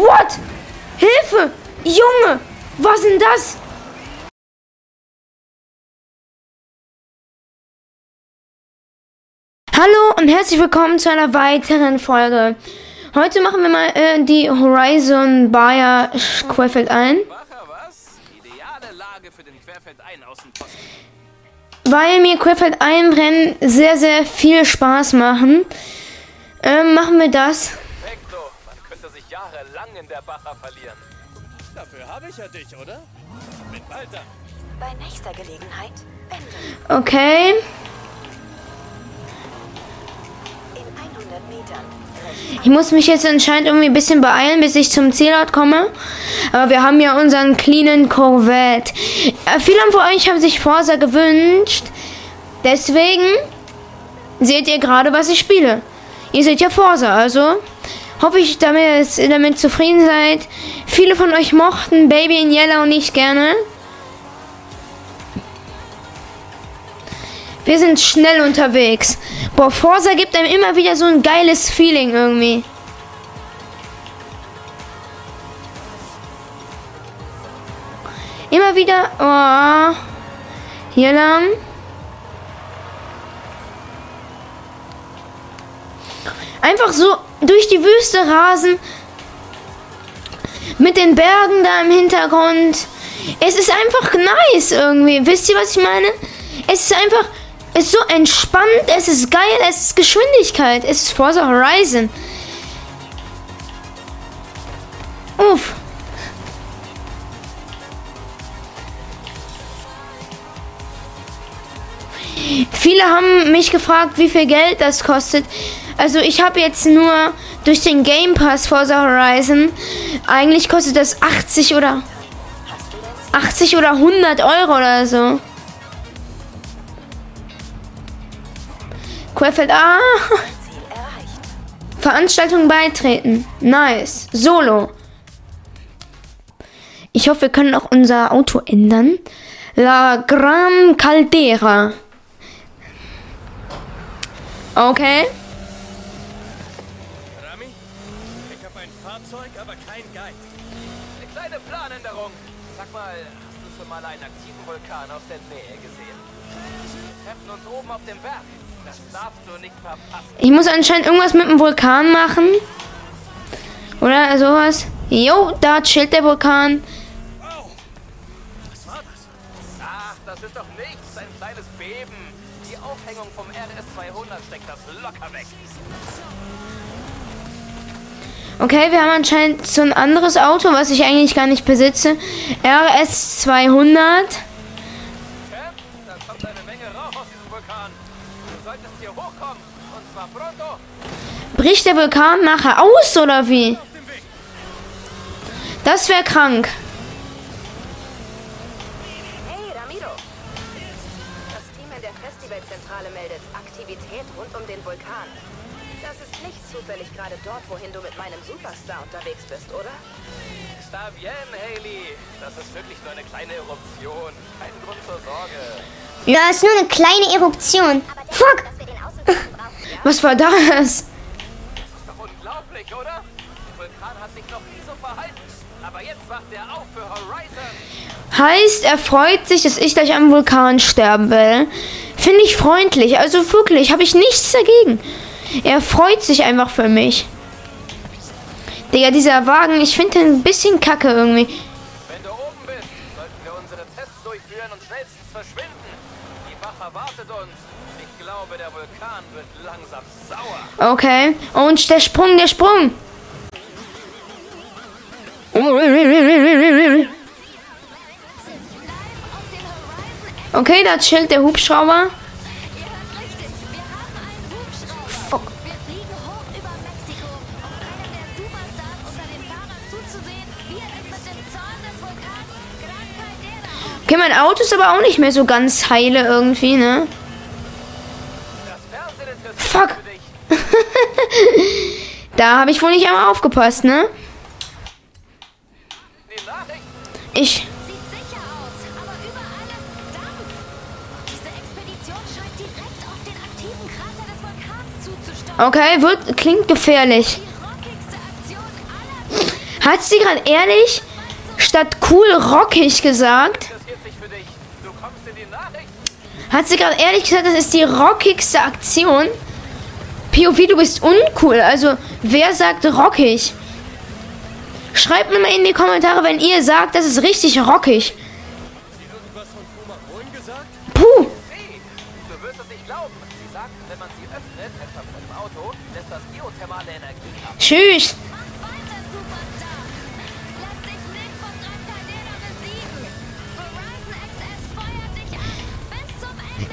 What? Hilfe! Junge! Was denn das? Hallo und herzlich willkommen zu einer weiteren Folge. Heute machen wir mal äh, die Horizon Bayer Querfeld ein. Weil mir Querfeld einbrennen sehr, sehr viel Spaß machen, ähm, machen wir das. Jahrelang in der Bacher verlieren. Dafür habe ich ja dich, oder? Mit Walter. Bei nächster Gelegenheit. Okay. Ich muss mich jetzt anscheinend irgendwie ein bisschen beeilen, bis ich zum Zielort komme. Aber wir haben ja unseren cleanen Corvette. Äh, viele von euch haben sich Forsa gewünscht. Deswegen seht ihr gerade, was ich spiele. Ihr seht ja Forsa, also hoffe ich, damit ihr damit zufrieden seid. Viele von euch mochten Baby in Yellow nicht gerne. Wir sind schnell unterwegs. Boah, Forza gibt einem immer wieder so ein geiles Feeling irgendwie. Immer wieder. Oh, hier lang. Einfach so durch die Wüste rasen. Mit den Bergen da im Hintergrund. Es ist einfach nice irgendwie. Wisst ihr, was ich meine? Es ist einfach es ist so entspannt, es ist geil, es ist Geschwindigkeit, es ist Forza Horizon. Uff. Viele haben mich gefragt, wie viel Geld das kostet. Also ich habe jetzt nur durch den Game Pass Forza Horizon. Eigentlich kostet das 80 oder 80 oder 100 Euro oder so. Querfeld A. Veranstaltung beitreten. Nice. Solo. Ich hoffe, wir können auch unser Auto ändern. La Gran Caldera. Okay. Rami, ich habe ein Fahrzeug, aber kein Guide. Eine kleine Planänderung. Sag mal, hast du schon mal einen aktiven Vulkan aus der Nähe gesehen? Wir treffen uns oben auf dem Berg. Ich muss anscheinend irgendwas mit dem Vulkan machen. Oder sowas. Jo, da chillt der Vulkan. Was war das? Ach, das ist doch nichts. Ein kleines Beben. Die Aufhängung vom RS200 steckt das locker weg. Okay, wir haben anscheinend so ein anderes Auto, was ich eigentlich gar nicht besitze. RS200. Bricht der Vulkan nachher aus oder wie? Das wäre krank. Hey Ramiro. Das Team in der Festivalzentrale meldet Aktivität rund um den Vulkan. Das ist nicht zufällig gerade dort, wohin du mit meinem Superstar unterwegs bist, oder? Está bien, Haley. Das ist wirklich nur eine kleine Eruption. Kein Grund zur Sorge. Ja, ist nur eine kleine Eruption. Fuck! Was war das? unglaublich, oder? Der Vulkan hat sich noch nie so verhalten. Aber jetzt wacht er auf für Horizon. Heißt, er freut sich, dass ich gleich am Vulkan sterben will. Finde ich freundlich. Also wirklich, habe ich nichts dagegen. Er freut sich einfach für mich. Digga, dieser Wagen, ich finde den ein bisschen kacke irgendwie. Wenn du oben bist, sollten wir unsere Tests durchführen und schnellstens verschwinden. Die Wache wartet uns. Ich glaube, der Vulkan wird langsam sauer. Okay. Und der Sprung, der Sprung. Okay, da chillt der Hubschrauber. Mein Auto ist aber auch nicht mehr so ganz heile irgendwie, ne? Fuck. da habe ich wohl nicht einmal aufgepasst, ne? Ich. Okay, wird, klingt gefährlich. Hat sie gerade ehrlich statt cool rockig gesagt? Hat sie gerade ehrlich gesagt, das ist die rockigste Aktion? POV, du bist uncool. Also, wer sagt rockig? Schreibt mir mal in die Kommentare, wenn ihr sagt, das ist richtig rockig. Puh. Tschüss.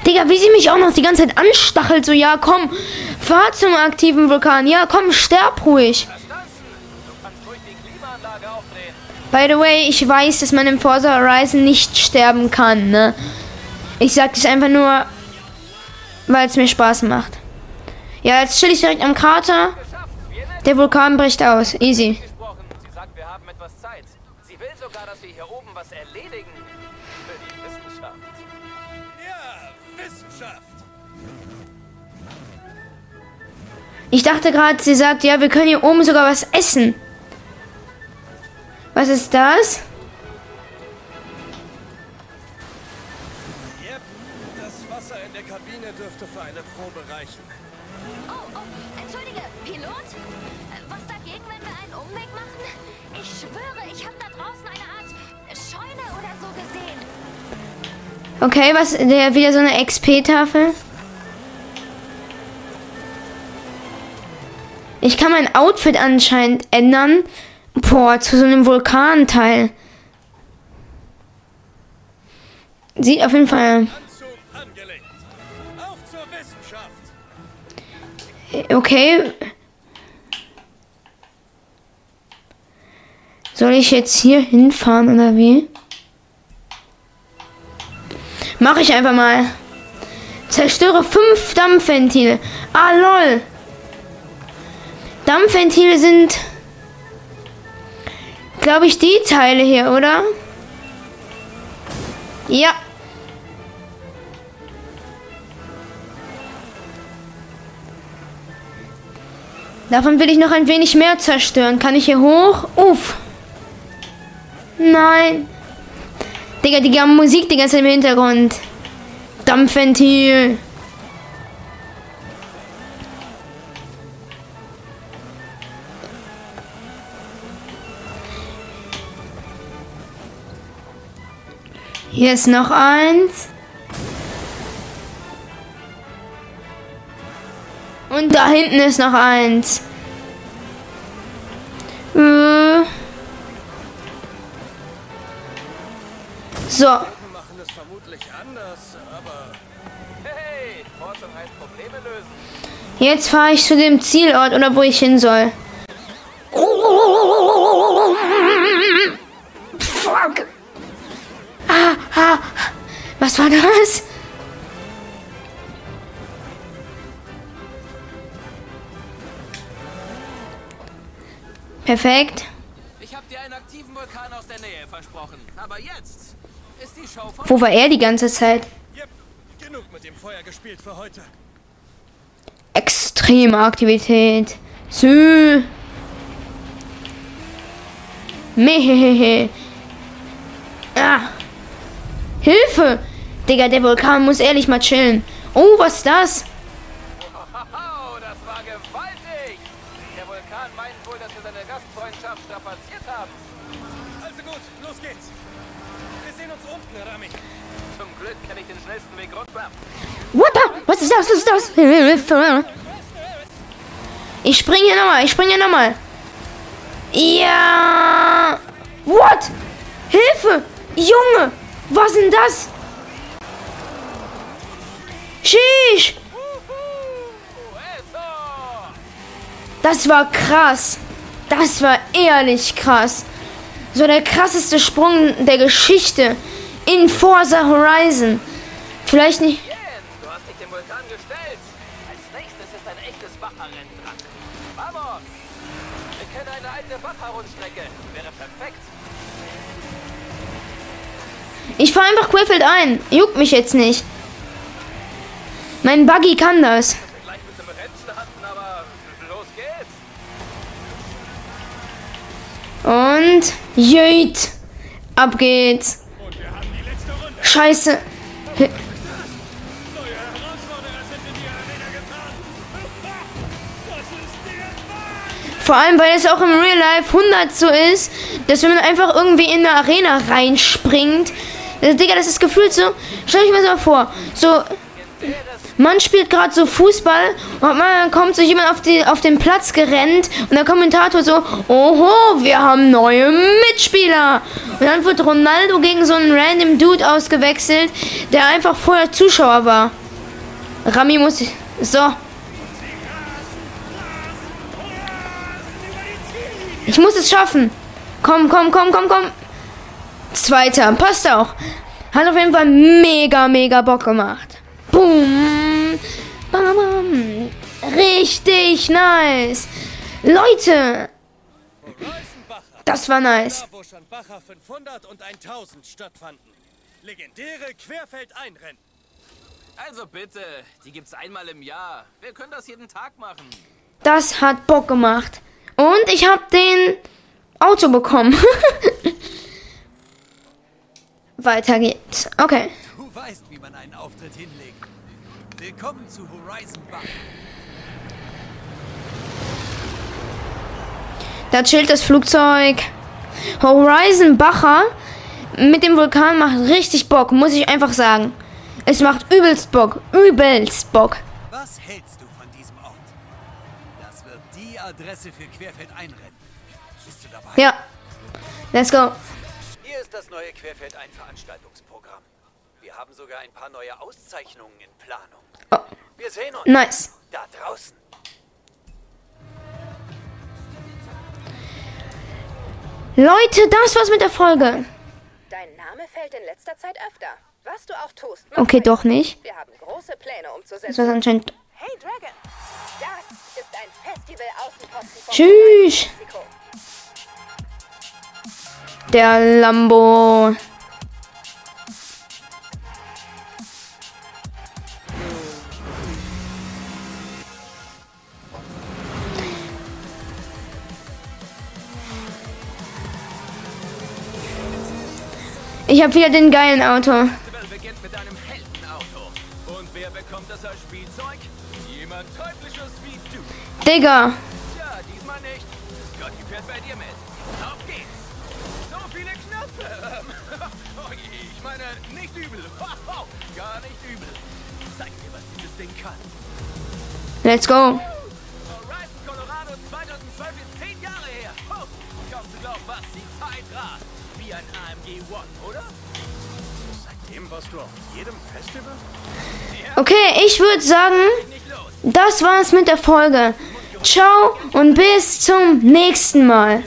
Digga, wie sie mich auch noch die ganze Zeit anstachelt. So, ja, komm, fahr zum aktiven Vulkan. Ja, komm, sterb ruhig. By the way, ich weiß, dass man im Forza Horizon nicht sterben kann, ne? Ich sag das einfach nur, weil es mir Spaß macht. Ja, jetzt chill ich direkt am Krater. Der Vulkan bricht aus. Easy. Ich dachte gerade, sie sagt, ja, wir können hier oben sogar was essen. Was ist das? Yep, das Wasser in der Kabine dürfte für eine Okay, was, der wieder so eine XP-Tafel? Ich kann mein Outfit anscheinend ändern. Boah, zu so einem Vulkanteil. Sieht auf jeden Fall. Okay. Soll ich jetzt hier hinfahren oder wie? Mache ich einfach mal. Zerstöre fünf Dampfventile. Ah, lol. Dampfventile sind, glaube ich, die Teile hier, oder? Ja. Davon will ich noch ein wenig mehr zerstören. Kann ich hier hoch? Uff. Nein. Digga, die haben Musik die ganze Zeit im Hintergrund. Dampfventil. Hier ist noch eins. Und da hinten ist noch eins. So. Jetzt fahre ich zu dem Zielort oder wo ich hin soll. Fuck. Ah, ah. Was war das? Perfekt. Ich habe dir einen aktiven Vulkan aus der Nähe versprochen. Aber jetzt ist die Show von Wo war er die ganze Zeit? Extreme Aktivität. Sü. Mehehehe. Ah. Hilfe! Digga, der Vulkan muss ehrlich mal chillen. Oh, was ist das? What the? Was ist das? Was ist das? Ich spring hier nochmal. Ich spring hier nochmal. Ja. What? Hilfe! Junge! Was denn das? Sheesh! Das war krass. Das war ehrlich krass. So der krasseste Sprung der Geschichte in Forza Horizon. Vielleicht nicht. Jen, du hast dich dem Vulkan gestellt. Als nächstes ist ein echtes Bacher-Rennen dran. Vamos! Wir kennen eine alte Bacher-Rundstrecke. Wäre perfekt. Ich fahre einfach Querfeld ein. Juckt mich jetzt nicht. Mein Buggy kann das. Und jöt. Ab geht's. Scheiße. Vor allem, weil es auch im Real Life 100 so ist, dass wenn man einfach irgendwie in eine Arena reinspringt, äh, Digga, das ist gefühlt so, stell dich mal so vor, so, man spielt gerade so Fußball und dann kommt so jemand auf, die, auf den Platz gerannt und der Kommentator so, oho, wir haben neue Mitspieler. Und dann wird Ronaldo gegen so einen random Dude ausgewechselt, der einfach vorher Zuschauer war. Rami muss... So. Ich muss es schaffen. Komm, komm, komm, komm, komm. Zweiter. Passt auch. Hat auf jeden Fall mega, mega Bock gemacht. Boom. Bam, bam. Richtig nice. Leute, das war nice. Da, wo schon Bacher 500 und 1000 stattfanden. Legendäre Querfeldeinrennen. Also bitte, die gibt's einmal im Jahr. Wir können das jeden Tag machen. Das hat Bock gemacht. Und ich habe den Auto bekommen. Weiter geht's. Okay. Weißt, wie man einen Auftritt hinlegt. Willkommen zu Horizon Bach. Da chillt das Flugzeug. Horizon Bacher mit dem Vulkan macht richtig Bock, muss ich einfach sagen. Es macht übelst Bock. Übelst Bock. Was hältst du von diesem Ort? Das wird die Adresse für Querfeldeinrennen. Bist du dabei? Ja. Let's go. Hier ist das neue Querfeldein-Veranstaltungsprogramm. Wir haben sogar ein paar neue Auszeichnungen in Planung. Oh, Wir sehen uns nice. da draußen. Leute, das war's mit der Folge. Dein Name fällt in letzter Zeit öfter. Was du auch tust. Okay, doch nicht. Wir haben große Pläne Das umzusetzen. war's anscheinend. Hey Dragon, das ist ein Festival-Außenposten von Tschüss. Der Lambo. Geht's. So viele Knöpfe. Ähm, oh je, ich meine, nicht übel. Gar nicht übel. Zeig mir, was dieses Ding kann. Let's go. Horizon Colorado 2012 ist 10 Jahre her. Oh, kaum zu glauben, was die Zeit rast. Wie ein AMG One, oder? Seitdem warst du auf jedem Festival? Okay, ich würde sagen, das war's mit der Folge. Ciao und bis zum nächsten Mal.